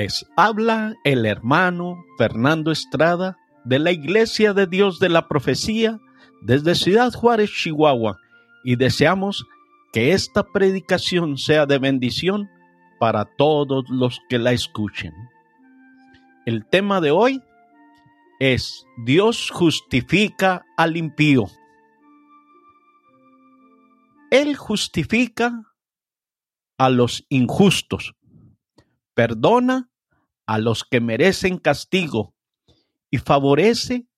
Les habla el hermano Fernando Estrada de la Iglesia de Dios de la Profecía desde Ciudad Juárez, Chihuahua, y deseamos que esta predicación sea de bendición para todos los que la escuchen. El tema de hoy es Dios justifica al impío. Él justifica a los injustos, perdona a los que merecen castigo y favorece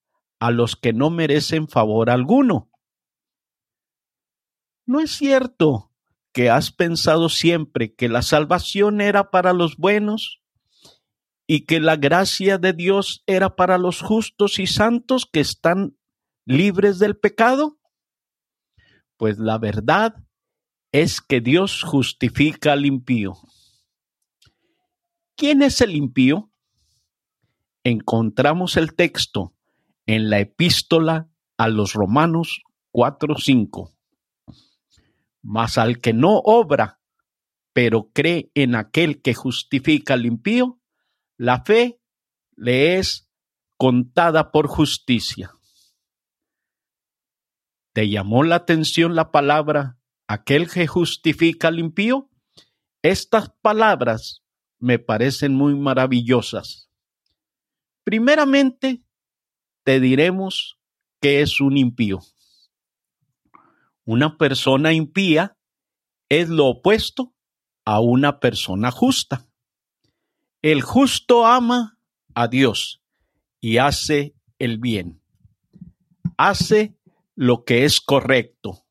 a los que no merecen favor alguno. ¿No es cierto que has pensado siempre que la salvación era para los buenos y que la gracia de Dios era para los justos y santos que están libres del pecado? Pues la verdad es que Dios justifica al impío. ¿Quién es el impío? Encontramos el texto en la epístola a los Romanos 4:5. Mas al que no obra, pero cree en aquel que justifica al impío, la fe le es contada por justicia. ¿Te llamó la atención la palabra aquel que justifica al impío? Estas palabras me parecen muy maravillosas. Primeramente, te diremos qué es un impío. Una persona impía es lo opuesto a una persona justa. El justo ama a Dios y hace el bien. Hace lo que es correcto,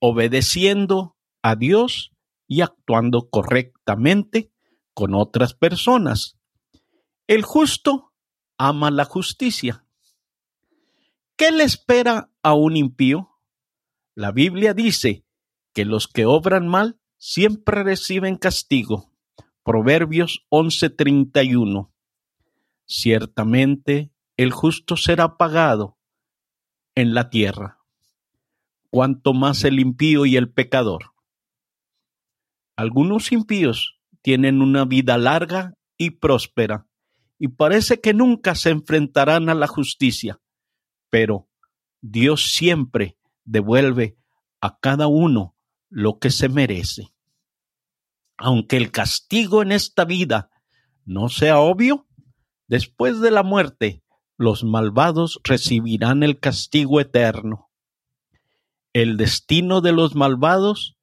obedeciendo a Dios y actuando correctamente con otras personas. El justo ama la justicia. ¿Qué le espera a un impío? La Biblia dice que los que obran mal siempre reciben castigo. Proverbios 11:31. Ciertamente el justo será pagado en la tierra, cuanto más el impío y el pecador. Algunos impíos tienen una vida larga y próspera, y parece que nunca se enfrentarán a la justicia, pero Dios siempre devuelve a cada uno lo que se merece. Aunque el castigo en esta vida no sea obvio, después de la muerte los malvados recibirán el castigo eterno. El destino de los malvados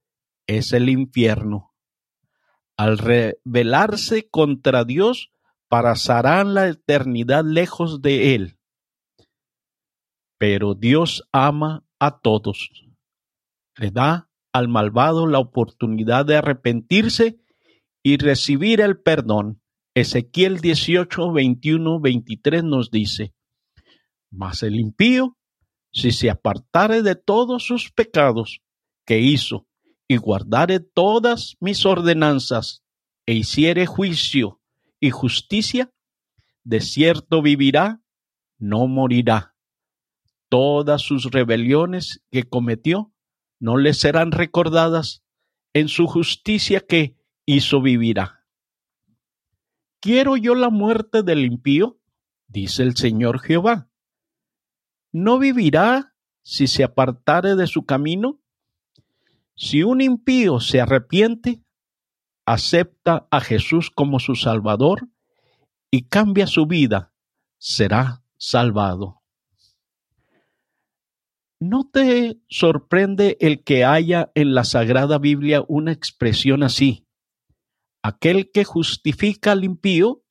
es el infierno. Al rebelarse contra Dios, pasarán la eternidad lejos de Él. Pero Dios ama a todos. Le da al malvado la oportunidad de arrepentirse y recibir el perdón. Ezequiel 18, 21, 23 nos dice, Mas el impío, si se apartare de todos sus pecados que hizo, y guardare todas mis ordenanzas, e hiciere juicio y justicia, de cierto vivirá, no morirá. Todas sus rebeliones que cometió no le serán recordadas, en su justicia que hizo vivirá. ¿Quiero yo la muerte del impío? dice el Señor Jehová. ¿No vivirá si se apartare de su camino? Si un impío se arrepiente, acepta a Jesús como su Salvador y cambia su vida, será salvado. ¿No te sorprende el que haya en la Sagrada Biblia una expresión así? aquel que justifica al impío,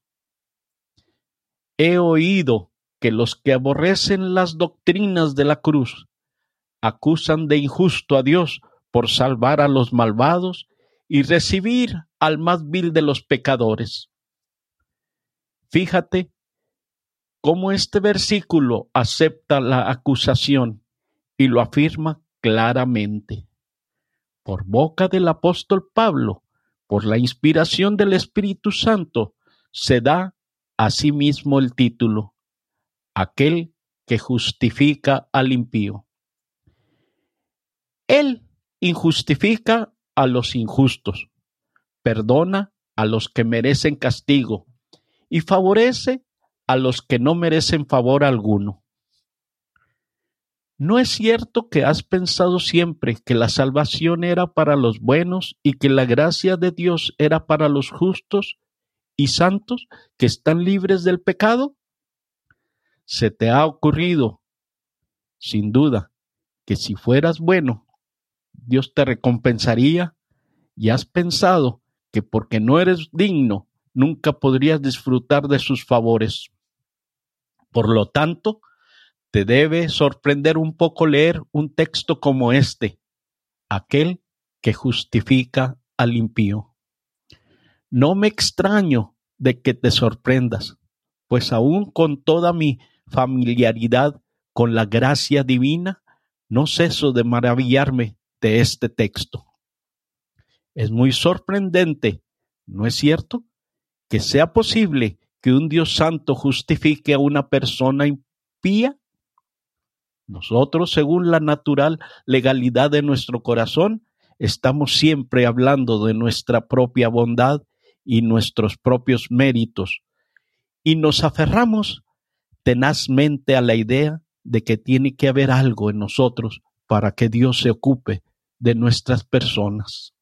he oído que los que aborrecen las doctrinas de la cruz acusan de injusto a Dios por salvar a los malvados y recibir al más vil de los pecadores. Fíjate cómo este versículo acepta la acusación y lo afirma claramente. Por boca del apóstol Pablo, por la inspiración del Espíritu Santo, se da a sí mismo el título, aquel que justifica al impío. Él injustifica a los injustos, perdona a los que merecen castigo y favorece a los que no merecen favor alguno. ¿No es cierto que has pensado siempre que la salvación era para los buenos y que la gracia de Dios era para los justos y santos que están libres del pecado? ¿Se te ha ocurrido, sin duda, que si fueras bueno, Dios te recompensaría? ¿Y has pensado que porque no eres digno, nunca podrías disfrutar de sus favores? Por lo tanto, te debe sorprender un poco leer un texto como este, aquel que justifica al impío. No me extraño de que te sorprendas, pues aún con toda mi familiaridad con la gracia divina, no ceso de maravillarme de este texto. Es muy sorprendente, ¿no es cierto? Que sea posible que un Dios santo justifique a una persona impía nosotros, según la natural legalidad de nuestro corazón, estamos siempre hablando de nuestra propia bondad y nuestros propios méritos, y nos aferramos tenazmente a la idea de que tiene que haber algo en nosotros para que Dios se ocupe de nuestras personas.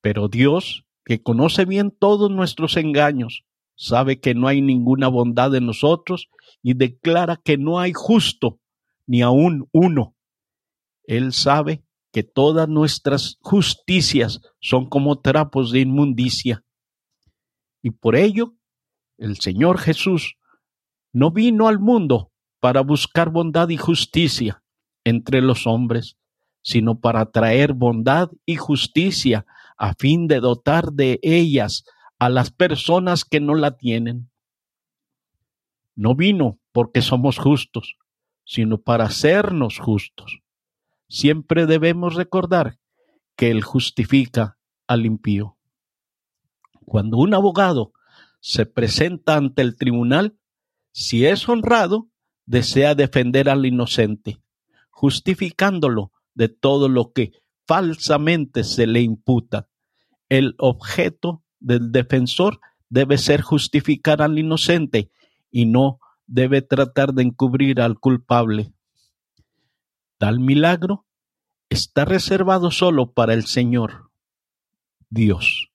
Pero Dios, que conoce bien todos nuestros engaños, sabe que no hay ninguna bondad en nosotros y declara que no hay justo ni aún uno. Él sabe que todas nuestras justicias son como trapos de inmundicia. Y por ello, el Señor Jesús no vino al mundo para buscar bondad y justicia entre los hombres, sino para traer bondad y justicia a fin de dotar de ellas a las personas que no la tienen. No vino porque somos justos, sino para hacernos justos. Siempre debemos recordar que Él justifica al impío. Cuando un abogado se presenta ante el tribunal, si es honrado, desea defender al inocente, justificándolo de todo lo que falsamente se le imputa. El objeto del defensor debe ser justificar al inocente y no debe tratar de encubrir al culpable. Tal milagro está reservado solo para el Señor, Dios,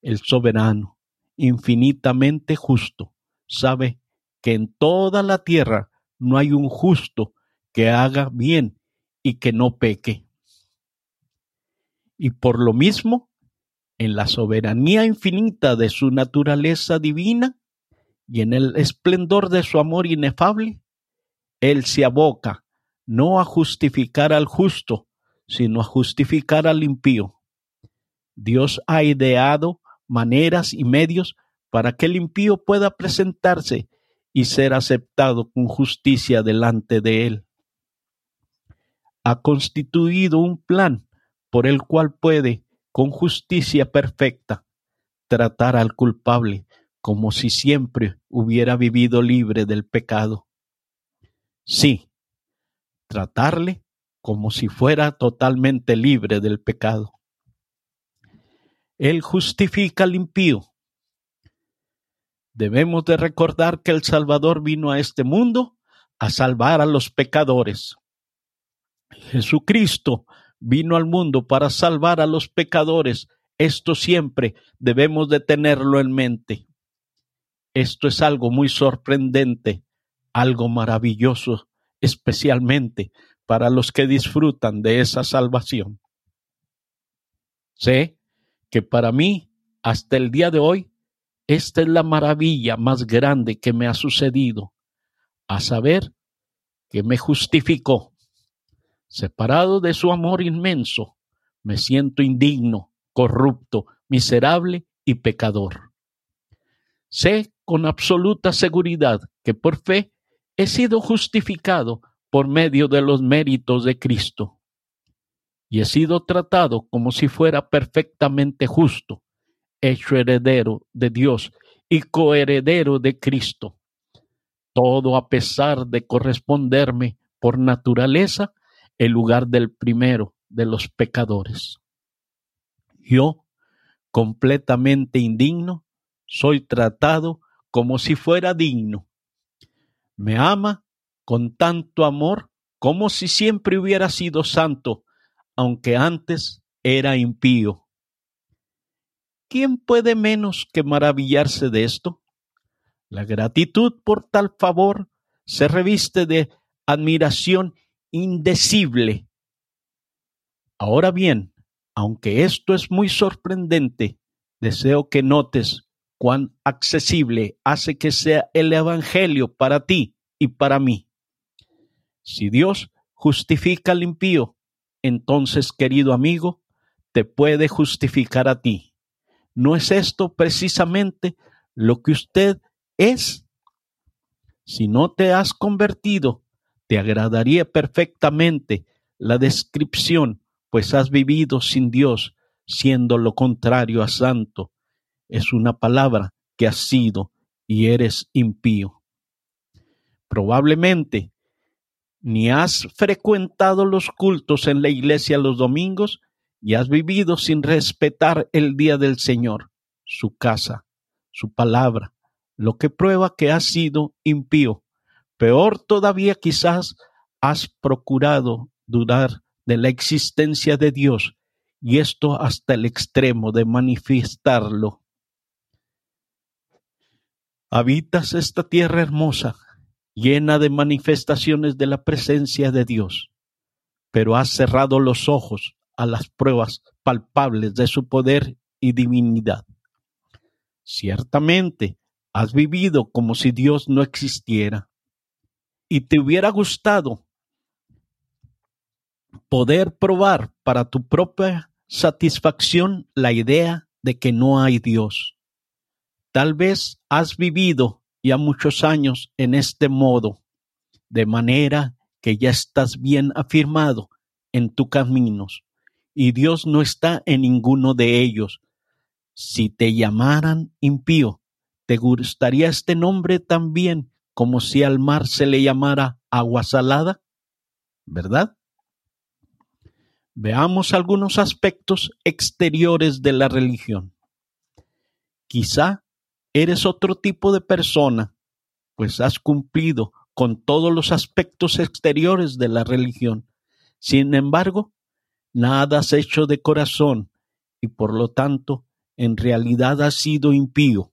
el soberano, infinitamente justo, sabe que en toda la tierra no hay un justo que haga bien y que no peque. Y por lo mismo, en la soberanía infinita de su naturaleza divina, y en el esplendor de su amor inefable, Él se aboca no a justificar al justo, sino a justificar al impío. Dios ha ideado maneras y medios para que el impío pueda presentarse y ser aceptado con justicia delante de Él. Ha constituido un plan por el cual puede, con justicia perfecta, tratar al culpable como si siempre hubiera vivido libre del pecado. Sí, tratarle como si fuera totalmente libre del pecado. Él justifica al impío. Debemos de recordar que el Salvador vino a este mundo a salvar a los pecadores. Jesucristo vino al mundo para salvar a los pecadores. Esto siempre debemos de tenerlo en mente. Esto es algo muy sorprendente, algo maravilloso, especialmente para los que disfrutan de esa salvación. Sé que para mí, hasta el día de hoy, esta es la maravilla más grande que me ha sucedido, a saber que me justificó. Separado de su amor inmenso, me siento indigno, corrupto, miserable y pecador. Sé con absoluta seguridad que por fe he sido justificado por medio de los méritos de Cristo y he sido tratado como si fuera perfectamente justo, hecho heredero de Dios y coheredero de Cristo. Todo a pesar de corresponderme por naturaleza el lugar del primero de los pecadores. Yo, completamente indigno, soy tratado como si fuera digno. Me ama con tanto amor como si siempre hubiera sido santo, aunque antes era impío. ¿Quién puede menos que maravillarse de esto? La gratitud por tal favor se reviste de admiración indecible. Ahora bien, aunque esto es muy sorprendente, deseo que notes cuán accesible hace que sea el Evangelio para ti y para mí. Si Dios justifica al impío, entonces, querido amigo, te puede justificar a ti. ¿No es esto precisamente lo que usted es? Si no te has convertido, te agradaría perfectamente la descripción, pues has vivido sin Dios, siendo lo contrario a santo. Es una palabra que has sido y eres impío. Probablemente ni has frecuentado los cultos en la iglesia los domingos y has vivido sin respetar el día del Señor, su casa, su palabra, lo que prueba que has sido impío. Peor todavía quizás has procurado dudar de la existencia de Dios y esto hasta el extremo de manifestarlo. Habitas esta tierra hermosa, llena de manifestaciones de la presencia de Dios, pero has cerrado los ojos a las pruebas palpables de su poder y divinidad. Ciertamente, has vivido como si Dios no existiera y te hubiera gustado poder probar para tu propia satisfacción la idea de que no hay Dios. Tal vez has vivido ya muchos años en este modo, de manera que ya estás bien afirmado en tus caminos, y Dios no está en ninguno de ellos. Si te llamaran impío, ¿te gustaría este nombre también como si al mar se le llamara agua salada? ¿Verdad? Veamos algunos aspectos exteriores de la religión. Quizá eres otro tipo de persona, pues has cumplido con todos los aspectos exteriores de la religión. Sin embargo, nada has hecho de corazón y por lo tanto en realidad has sido impío.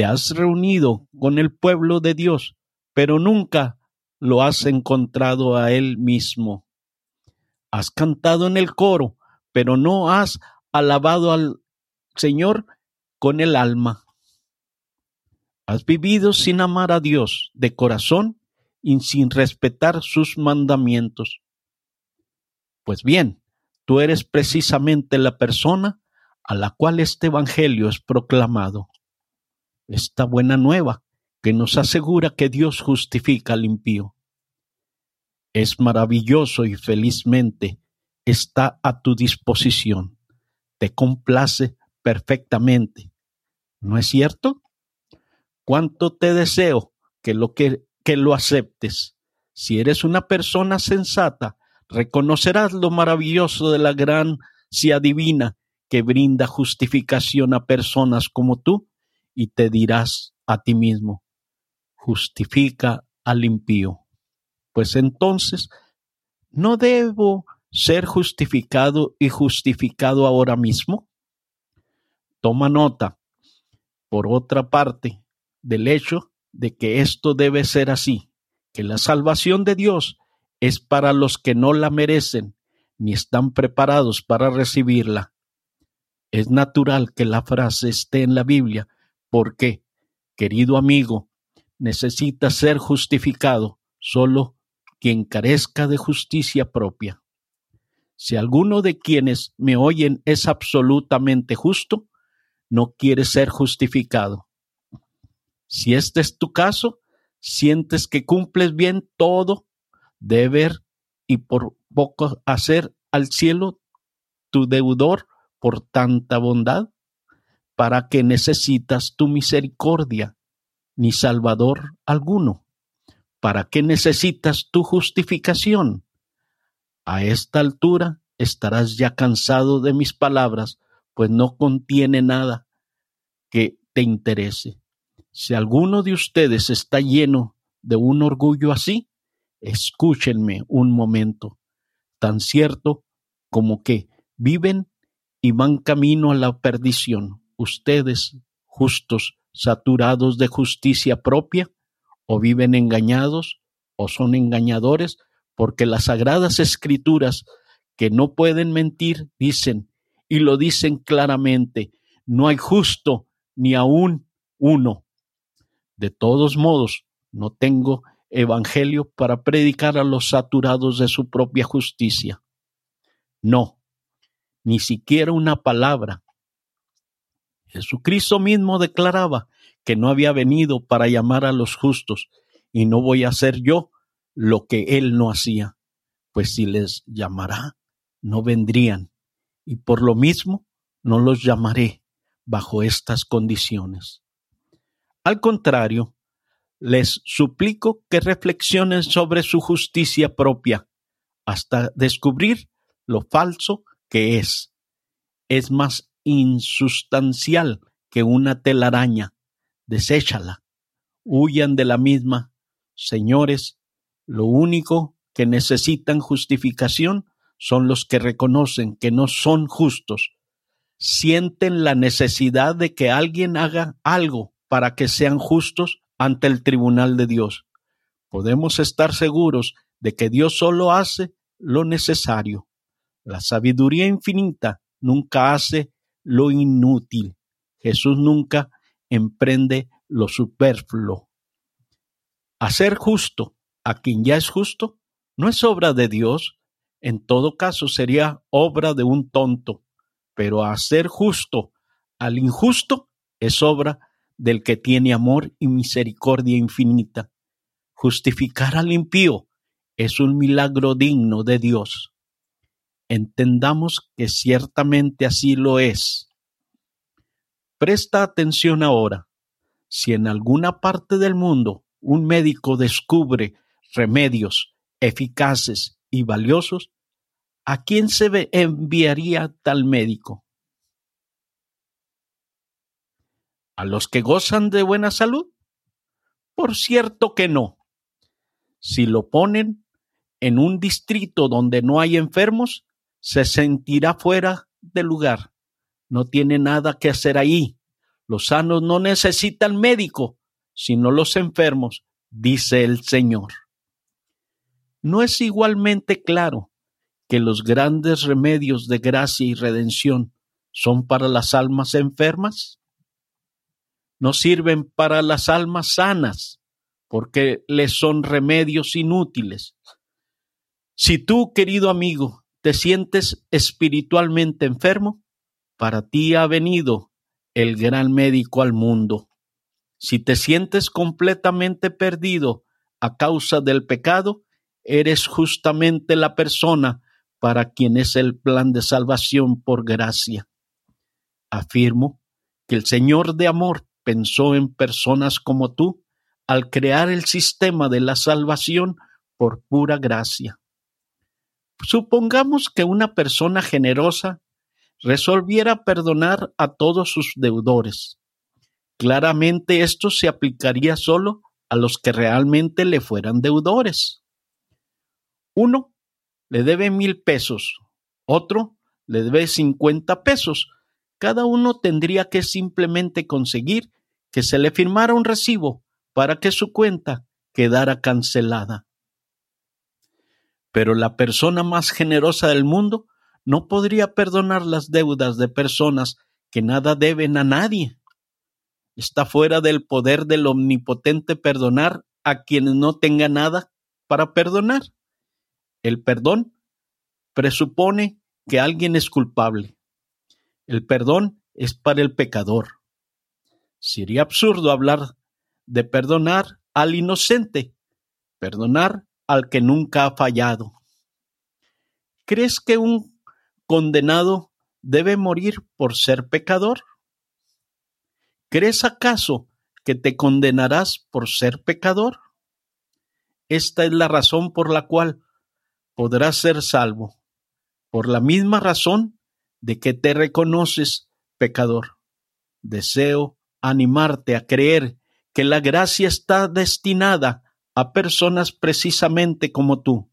Te has reunido con el pueblo de Dios, pero nunca lo has encontrado a Él mismo. Has cantado en el coro, pero no has alabado al Señor con el alma. Has vivido sin amar a Dios de corazón y sin respetar sus mandamientos. Pues bien, tú eres precisamente la persona a la cual este Evangelio es proclamado. Esta buena nueva que nos asegura que Dios justifica al impío es maravilloso y felizmente está a tu disposición. Te complace perfectamente. ¿No es cierto? Cuánto te deseo que lo que, que lo aceptes. Si eres una persona sensata, reconocerás lo maravilloso de la gracia divina que brinda justificación a personas como tú y te dirás a ti mismo, justifica al impío pues entonces ¿no debo ser justificado y justificado ahora mismo? Toma nota, por otra parte, del hecho de que esto debe ser así, que la salvación de Dios es para los que no la merecen ni están preparados para recibirla. Es natural que la frase esté en la Biblia porque, querido amigo, necesita ser justificado solo quien carezca de justicia propia. Si alguno de quienes me oyen es absolutamente justo, no quiere ser justificado. Si este es tu caso, sientes que cumples bien todo deber y por poco hacer al cielo tu deudor por tanta bondad, para que necesitas tu misericordia, ni salvador alguno. ¿Para qué necesitas tu justificación? A esta altura estarás ya cansado de mis palabras, pues no contiene nada que te interese. Si alguno de ustedes está lleno de un orgullo así, escúchenme un momento, tan cierto como que viven y van camino a la perdición, ustedes justos, saturados de justicia propia, o viven engañados, o son engañadores, porque las sagradas escrituras que no pueden mentir dicen, y lo dicen claramente, no hay justo ni aún uno. De todos modos, no tengo evangelio para predicar a los saturados de su propia justicia. No, ni siquiera una palabra. Jesucristo mismo declaraba que no había venido para llamar a los justos, y no voy a hacer yo lo que él no hacía, pues si les llamará, no vendrían, y por lo mismo no los llamaré bajo estas condiciones. Al contrario, les suplico que reflexionen sobre su justicia propia hasta descubrir lo falso que es. Es más insustancial que una telaraña. Deséchala. Huyan de la misma. Señores, lo único que necesitan justificación son los que reconocen que no son justos. Sienten la necesidad de que alguien haga algo para que sean justos ante el tribunal de Dios. Podemos estar seguros de que Dios solo hace lo necesario. La sabiduría infinita nunca hace lo inútil. Jesús nunca emprende lo superfluo. Hacer justo a quien ya es justo no es obra de Dios, en todo caso sería obra de un tonto, pero hacer justo al injusto es obra del que tiene amor y misericordia infinita. Justificar al impío es un milagro digno de Dios. Entendamos que ciertamente así lo es. Presta atención ahora. Si en alguna parte del mundo un médico descubre remedios eficaces y valiosos, ¿a quién se enviaría tal médico? ¿A los que gozan de buena salud? Por cierto que no. Si lo ponen en un distrito donde no hay enfermos, se sentirá fuera de lugar. No tiene nada que hacer ahí. Los sanos no necesitan médico, sino los enfermos, dice el Señor. ¿No es igualmente claro que los grandes remedios de gracia y redención son para las almas enfermas? no sirven para las almas sanas, porque les son remedios inútiles. Si tú, querido amigo, te sientes espiritualmente enfermo, para ti ha venido el gran médico al mundo. Si te sientes completamente perdido a causa del pecado, eres justamente la persona para quien es el plan de salvación por gracia. Afirmo que el Señor de amor pensó en personas como tú al crear el sistema de la salvación por pura gracia. Supongamos que una persona generosa resolviera perdonar a todos sus deudores. Claramente esto se aplicaría solo a los que realmente le fueran deudores. Uno le debe mil pesos, otro le debe cincuenta pesos, cada uno tendría que simplemente conseguir que se le firmara un recibo para que su cuenta quedara cancelada. Pero la persona más generosa del mundo no podría perdonar las deudas de personas que nada deben a nadie. Está fuera del poder del omnipotente perdonar a quienes no tengan nada para perdonar. El perdón presupone que alguien es culpable. El perdón es para el pecador. Sería absurdo hablar de perdonar al inocente, perdonar al que nunca ha fallado. ¿Crees que un condenado debe morir por ser pecador? ¿Crees acaso que te condenarás por ser pecador? Esta es la razón por la cual podrás ser salvo, por la misma razón de que te reconoces pecador. Deseo animarte a creer que la gracia está destinada a personas precisamente como tú.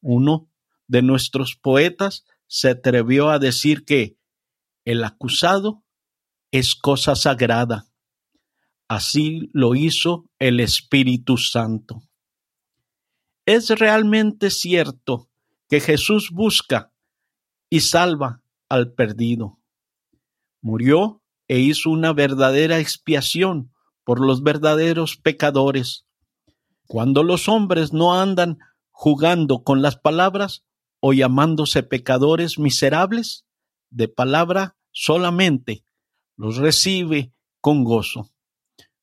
Uno de nuestros poetas se atrevió a decir que el acusado es cosa sagrada. Así lo hizo el Espíritu Santo. Es realmente cierto que Jesús busca y salva al perdido. Murió e hizo una verdadera expiación por los verdaderos pecadores. Cuando los hombres no andan jugando con las palabras o llamándose pecadores miserables, de palabra solamente los recibe con gozo.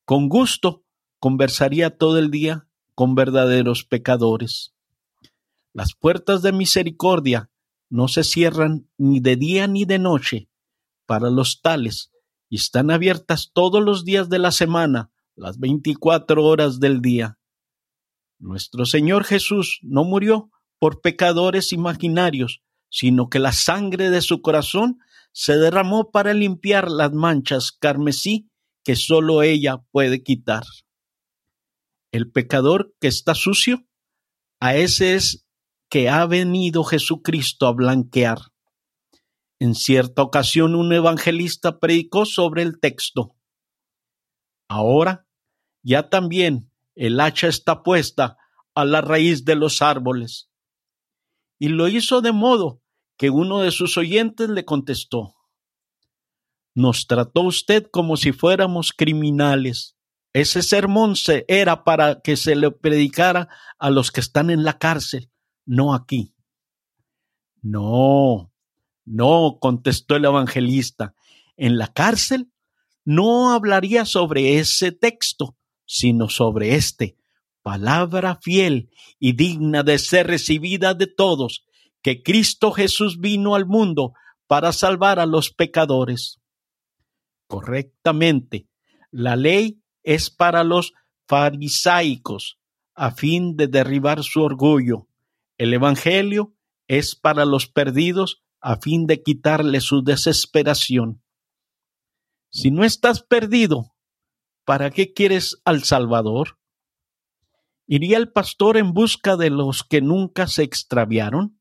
Con gusto conversaría todo el día con verdaderos pecadores. Las puertas de misericordia no se cierran ni de día ni de noche para los tales y están abiertas todos los días de la semana, las veinticuatro horas del día. Nuestro Señor Jesús no murió por pecadores imaginarios, sino que la sangre de su corazón se derramó para limpiar las manchas carmesí que sólo ella puede quitar. El pecador que está sucio, a ese es que ha venido Jesucristo a blanquear. En cierta ocasión un evangelista predicó sobre el texto. Ahora ya también el hacha está puesta a la raíz de los árboles. Y lo hizo de modo que uno de sus oyentes le contestó, Nos trató usted como si fuéramos criminales. Ese sermón se era para que se le predicara a los que están en la cárcel, no aquí. No, no, contestó el evangelista, en la cárcel no hablaría sobre ese texto, sino sobre este, palabra fiel y digna de ser recibida de todos, que Cristo Jesús vino al mundo para salvar a los pecadores. Correctamente, la ley es para los farisaicos, a fin de derribar su orgullo. El Evangelio es para los perdidos, a fin de quitarle su desesperación. Si no estás perdido, ¿para qué quieres al Salvador? ¿Iría el pastor en busca de los que nunca se extraviaron?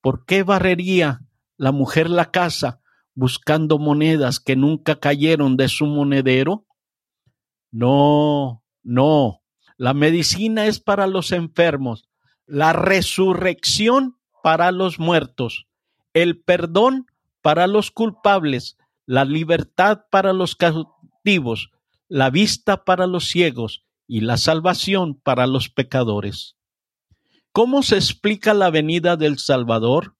¿Por qué barrería la mujer la casa buscando monedas que nunca cayeron de su monedero? No, no. La medicina es para los enfermos, la resurrección para los muertos el perdón para los culpables, la libertad para los cautivos, la vista para los ciegos y la salvación para los pecadores. ¿Cómo se explica la venida del Salvador,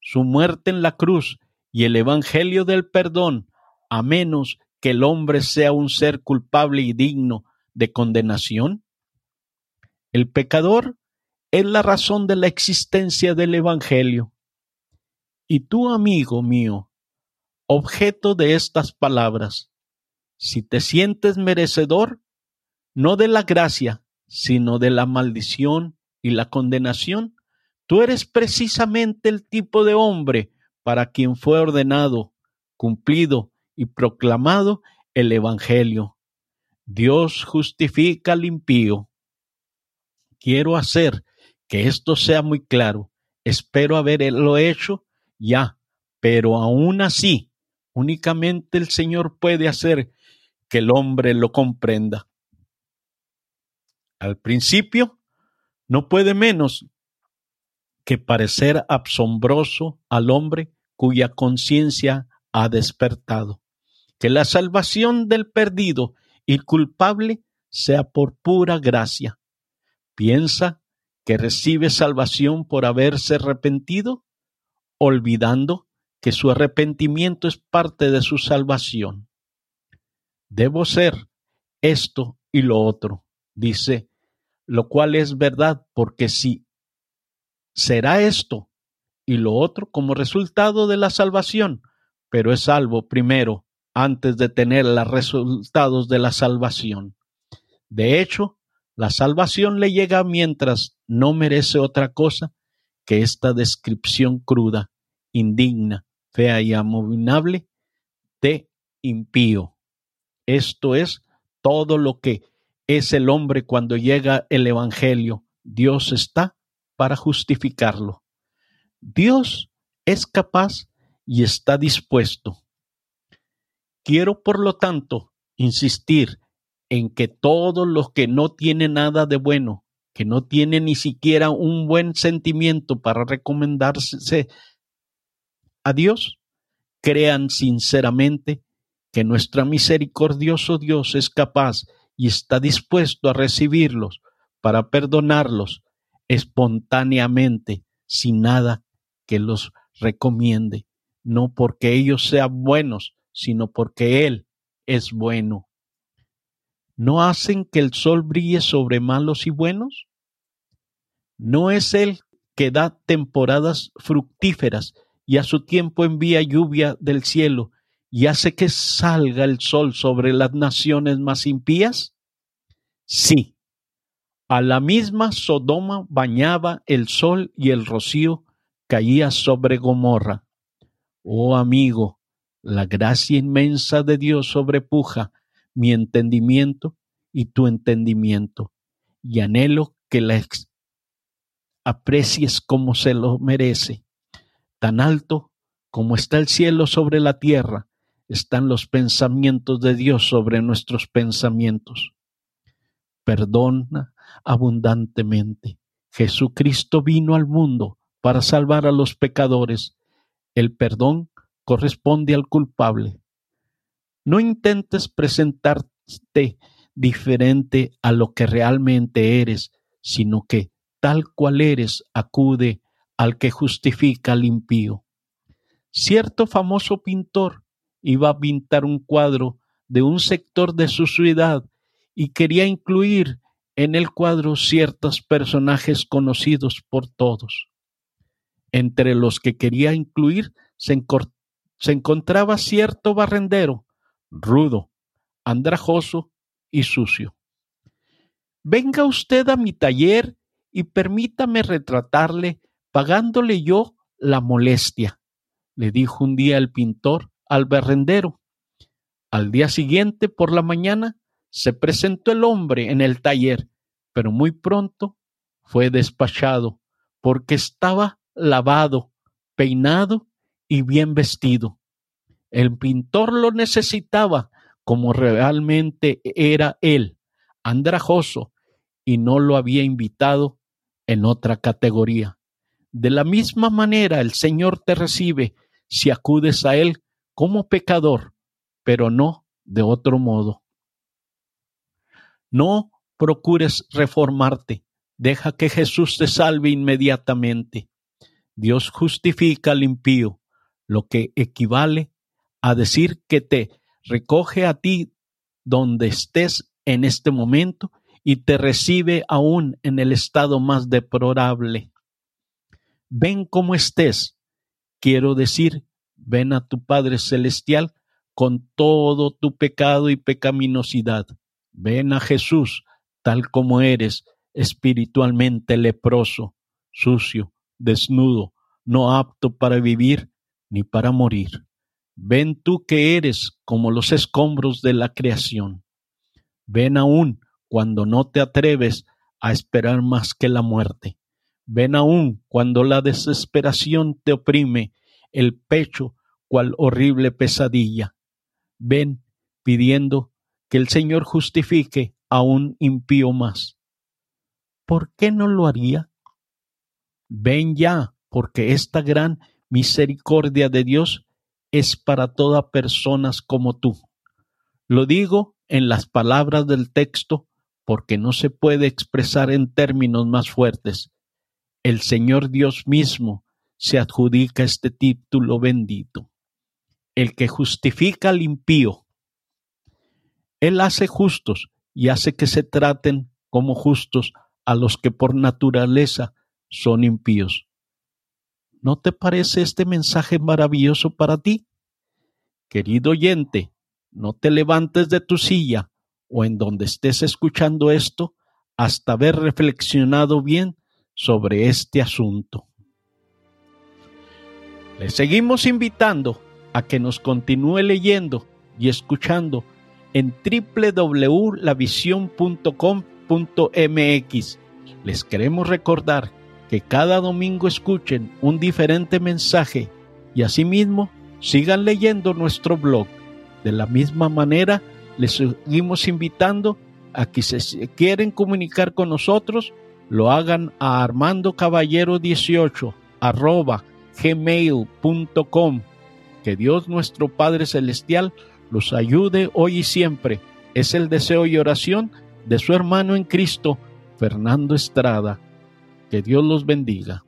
su muerte en la cruz y el Evangelio del perdón, a menos que el hombre sea un ser culpable y digno de condenación? El pecador es la razón de la existencia del Evangelio. Y tú, amigo mío, objeto de estas palabras, si te sientes merecedor, no de la gracia, sino de la maldición y la condenación, tú eres precisamente el tipo de hombre para quien fue ordenado, cumplido y proclamado el Evangelio. Dios justifica al impío. Quiero hacer que esto sea muy claro. Espero haberlo hecho ya, pero aún así, únicamente el Señor puede hacer que el hombre lo comprenda. Al principio, no puede menos que parecer asombroso al hombre cuya conciencia ha despertado, que la salvación del perdido y culpable sea por pura gracia. Piensa que recibe salvación por haberse arrepentido olvidando que su arrepentimiento es parte de su salvación. Debo ser esto y lo otro, dice, lo cual es verdad, porque si será esto y lo otro como resultado de la salvación, pero es salvo primero antes de tener los resultados de la salvación. De hecho, la salvación le llega mientras no merece otra cosa que esta descripción cruda, indigna, fea y abominable de impío. Esto es todo lo que es el hombre cuando llega el Evangelio. Dios está para justificarlo. Dios es capaz y está dispuesto. Quiero, por lo tanto, insistir en que todos los que no tienen nada de bueno, que no tienen ni siquiera un buen sentimiento para recomendarse a Dios, crean sinceramente que nuestro misericordioso Dios es capaz y está dispuesto a recibirlos para perdonarlos espontáneamente, sin nada que los recomiende, no porque ellos sean buenos, sino porque Él es bueno. ¿No hacen que el sol brille sobre malos y buenos? ¿No es Él que da temporadas fructíferas y a su tiempo envía lluvia del cielo y hace que salga el sol sobre las naciones más impías? Sí, a la misma Sodoma bañaba el sol y el rocío caía sobre Gomorra. Oh amigo, la gracia inmensa de Dios sobrepuja mi entendimiento y tu entendimiento, y anhelo que la aprecies como se lo merece. Tan alto como está el cielo sobre la tierra, están los pensamientos de Dios sobre nuestros pensamientos. Perdona abundantemente. Jesucristo vino al mundo para salvar a los pecadores. El perdón corresponde al culpable. No intentes presentarte diferente a lo que realmente eres, sino que tal cual eres acude al que justifica al impío. Cierto famoso pintor iba a pintar un cuadro de un sector de su ciudad y quería incluir en el cuadro ciertos personajes conocidos por todos. Entre los que quería incluir se, se encontraba cierto barrendero, rudo, andrajoso y sucio. Venga usted a mi taller y permítame retratarle pagándole yo la molestia, le dijo un día el pintor al barrendero. Al día siguiente, por la mañana, se presentó el hombre en el taller, pero muy pronto fue despachado porque estaba lavado, peinado y bien vestido. El pintor lo necesitaba como realmente era él, andrajoso, y no lo había invitado en otra categoría. De la misma manera el Señor te recibe si acudes a Él como pecador, pero no de otro modo. No procures reformarte, deja que Jesús te salve inmediatamente. Dios justifica al impío, lo que equivale a decir que te recoge a ti donde estés en este momento y te recibe aún en el estado más deplorable. Ven como estés, quiero decir, ven a tu Padre Celestial con todo tu pecado y pecaminosidad. Ven a Jesús tal como eres, espiritualmente leproso, sucio, desnudo, no apto para vivir ni para morir. Ven tú que eres como los escombros de la creación. Ven aún cuando no te atreves a esperar más que la muerte. Ven aún cuando la desesperación te oprime el pecho cual horrible pesadilla. Ven pidiendo que el Señor justifique a un impío más. ¿Por qué no lo haría? Ven ya, porque esta gran misericordia de Dios es para todas personas como tú. Lo digo en las palabras del texto porque no se puede expresar en términos más fuertes. El Señor Dios mismo se adjudica este título bendito. El que justifica al impío. Él hace justos y hace que se traten como justos a los que por naturaleza son impíos. ¿No te parece este mensaje maravilloso para ti? Querido oyente, no te levantes de tu silla o en donde estés escuchando esto hasta haber reflexionado bien sobre este asunto. Le seguimos invitando a que nos continúe leyendo y escuchando en www.lavision.com.mx. Les queremos recordar que cada domingo escuchen un diferente mensaje y asimismo sigan leyendo nuestro blog. De la misma manera, les seguimos invitando a que si quieren comunicar con nosotros, lo hagan a Armando Caballero 18 arroba gmail.com. Que Dios nuestro Padre Celestial los ayude hoy y siempre. Es el deseo y oración de su hermano en Cristo, Fernando Estrada. Que Dios los bendiga.